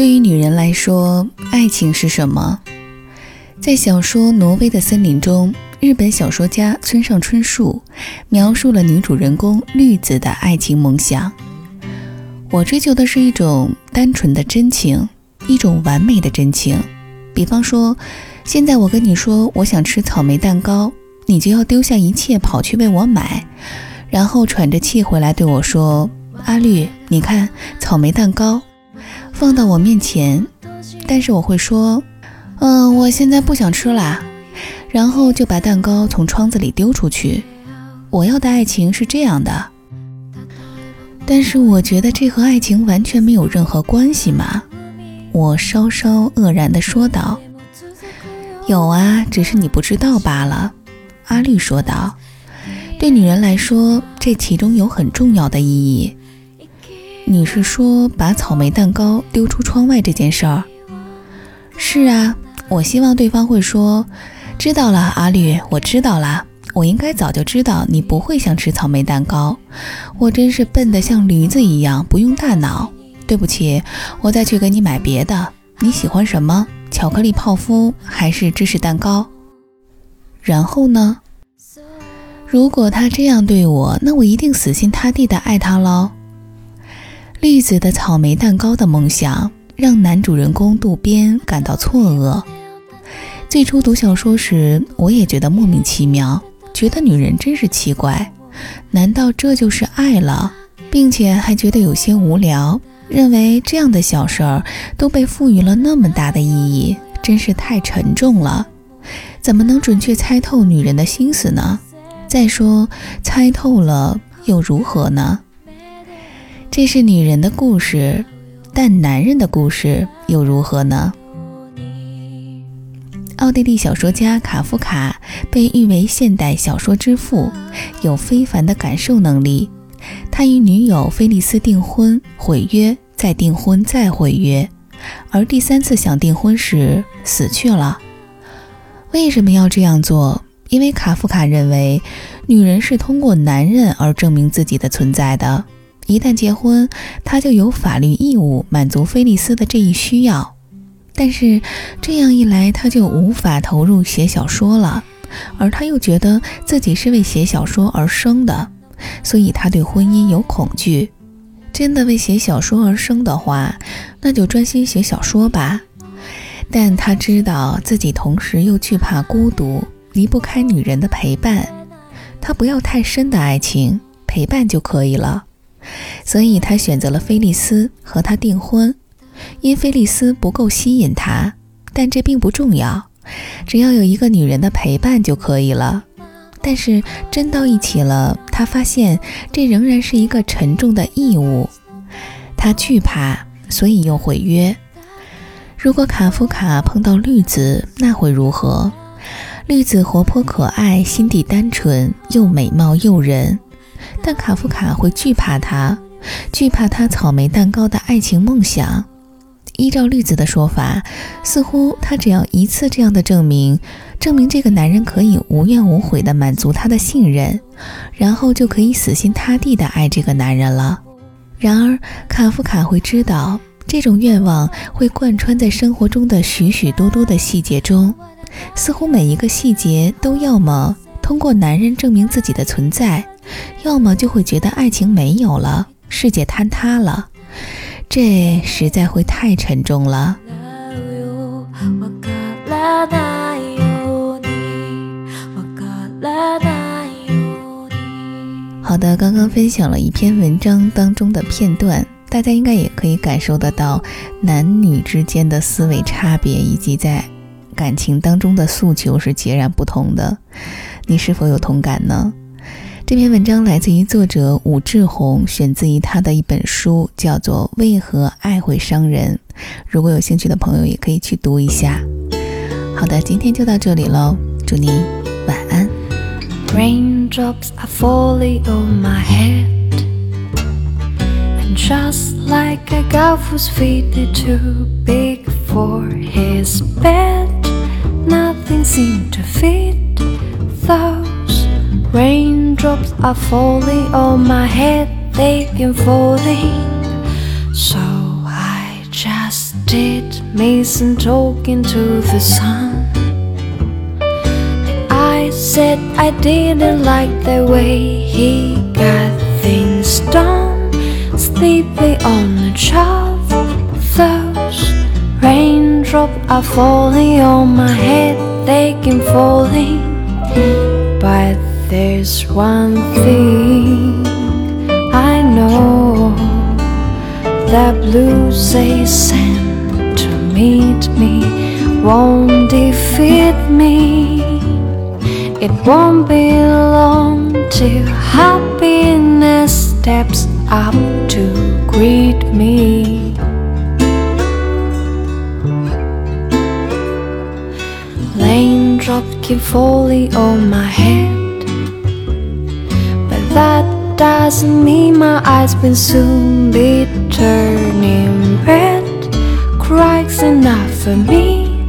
对于女人来说，爱情是什么？在小说《挪威的森林》中，日本小说家村上春树描述了女主人公绿子的爱情梦想。我追求的是一种单纯的真情，一种完美的真情。比方说，现在我跟你说我想吃草莓蛋糕，你就要丢下一切跑去为我买，然后喘着气回来对我说：“阿绿，你看草莓蛋糕。”放到我面前，但是我会说，嗯，我现在不想吃啦，然后就把蛋糕从窗子里丢出去。我要的爱情是这样的，但是我觉得这和爱情完全没有任何关系嘛。我稍稍愕然地说道：“有啊，只是你不知道罢了。”阿绿说道：“对女人来说，这其中有很重要的意义。”你是说把草莓蛋糕丢出窗外这件事儿？是啊，我希望对方会说：“知道了，阿绿，我知道了。我应该早就知道你不会想吃草莓蛋糕。我真是笨得像驴子一样，不用大脑。对不起，我再去给你买别的。你喜欢什么？巧克力泡芙还是芝士蛋糕？然后呢？如果他这样对我，那我一定死心塌地的爱他喽。栗子的草莓蛋糕的梦想让男主人公渡边感到错愕。最初读小说时，我也觉得莫名其妙，觉得女人真是奇怪，难道这就是爱了？并且还觉得有些无聊，认为这样的小事儿都被赋予了那么大的意义，真是太沉重了。怎么能准确猜透女人的心思呢？再说，猜透了又如何呢？这是女人的故事，但男人的故事又如何呢？奥地利小说家卡夫卡被誉为现代小说之父，有非凡的感受能力。他与女友菲利斯订婚、毁约，再订婚、再毁约，而第三次想订婚时死去了。为什么要这样做？因为卡夫卡认为，女人是通过男人而证明自己的存在的。一旦结婚，他就有法律义务满足菲利斯的这一需要。但是这样一来，他就无法投入写小说了，而他又觉得自己是为写小说而生的，所以他对婚姻有恐惧。真的为写小说而生的话，那就专心写小说吧。但他知道自己同时又惧怕孤独，离不开女人的陪伴。他不要太深的爱情，陪伴就可以了。所以他选择了菲利斯和他订婚，因菲利斯不够吸引他，但这并不重要，只要有一个女人的陪伴就可以了。但是真到一起了，他发现这仍然是一个沉重的义务，他惧怕，所以又毁约。如果卡夫卡碰到绿子，那会如何？绿子活泼可爱，心地单纯，又美貌诱人。但卡夫卡会惧怕他，惧怕他草莓蛋糕的爱情梦想。依照绿子的说法，似乎他只要一次这样的证明，证明这个男人可以无怨无悔地满足他的信任，然后就可以死心塌地地爱这个男人了。然而，卡夫卡会知道，这种愿望会贯穿在生活中的许许多多的细节中，似乎每一个细节都要么通过男人证明自己的存在。要么就会觉得爱情没有了，世界坍塌了，这实在会太沉重了。好的，刚刚分享了一篇文章当中的片段，大家应该也可以感受得到男女之间的思维差别，以及在感情当中的诉求是截然不同的。你是否有同感呢？这篇文章来自于作者武志红，选自于他的一本书，叫做《为何爱会伤人》。如果有兴趣的朋友，也可以去读一下。好的，今天就到这里喽，祝你晚安。Raindrops are falling on my head, they've been falling. So I just did Mason talking to the sun. I said I didn't like the way he got things done. Sleepy on the shelf, those raindrops are falling on my head, they keep falling. But there's one thing I know that blues say sent to meet me won't defeat me. It won't be long till happiness steps up to greet me. Raindrops keep falling on my head, doesn't mean my eyes will soon be turning red. Cries enough for me,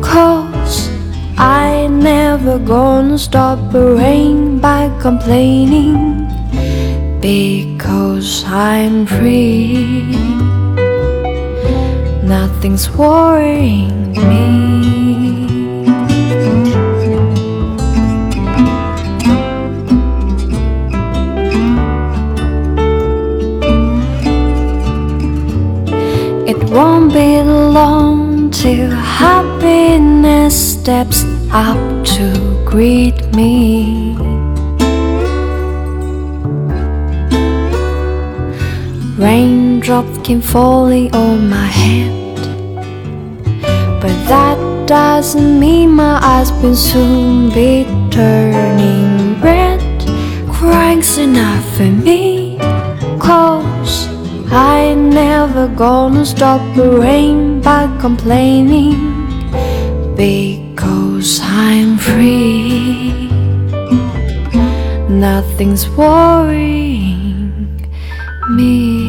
cause I never gonna stop the rain by complaining because I'm free. Nothing's worrying me. Won't be long till happiness steps up to greet me. Raindrops keep falling on my head, but that doesn't mean my eyes will soon be turning stop the rain by complaining because I'm free. Nothing's worrying me.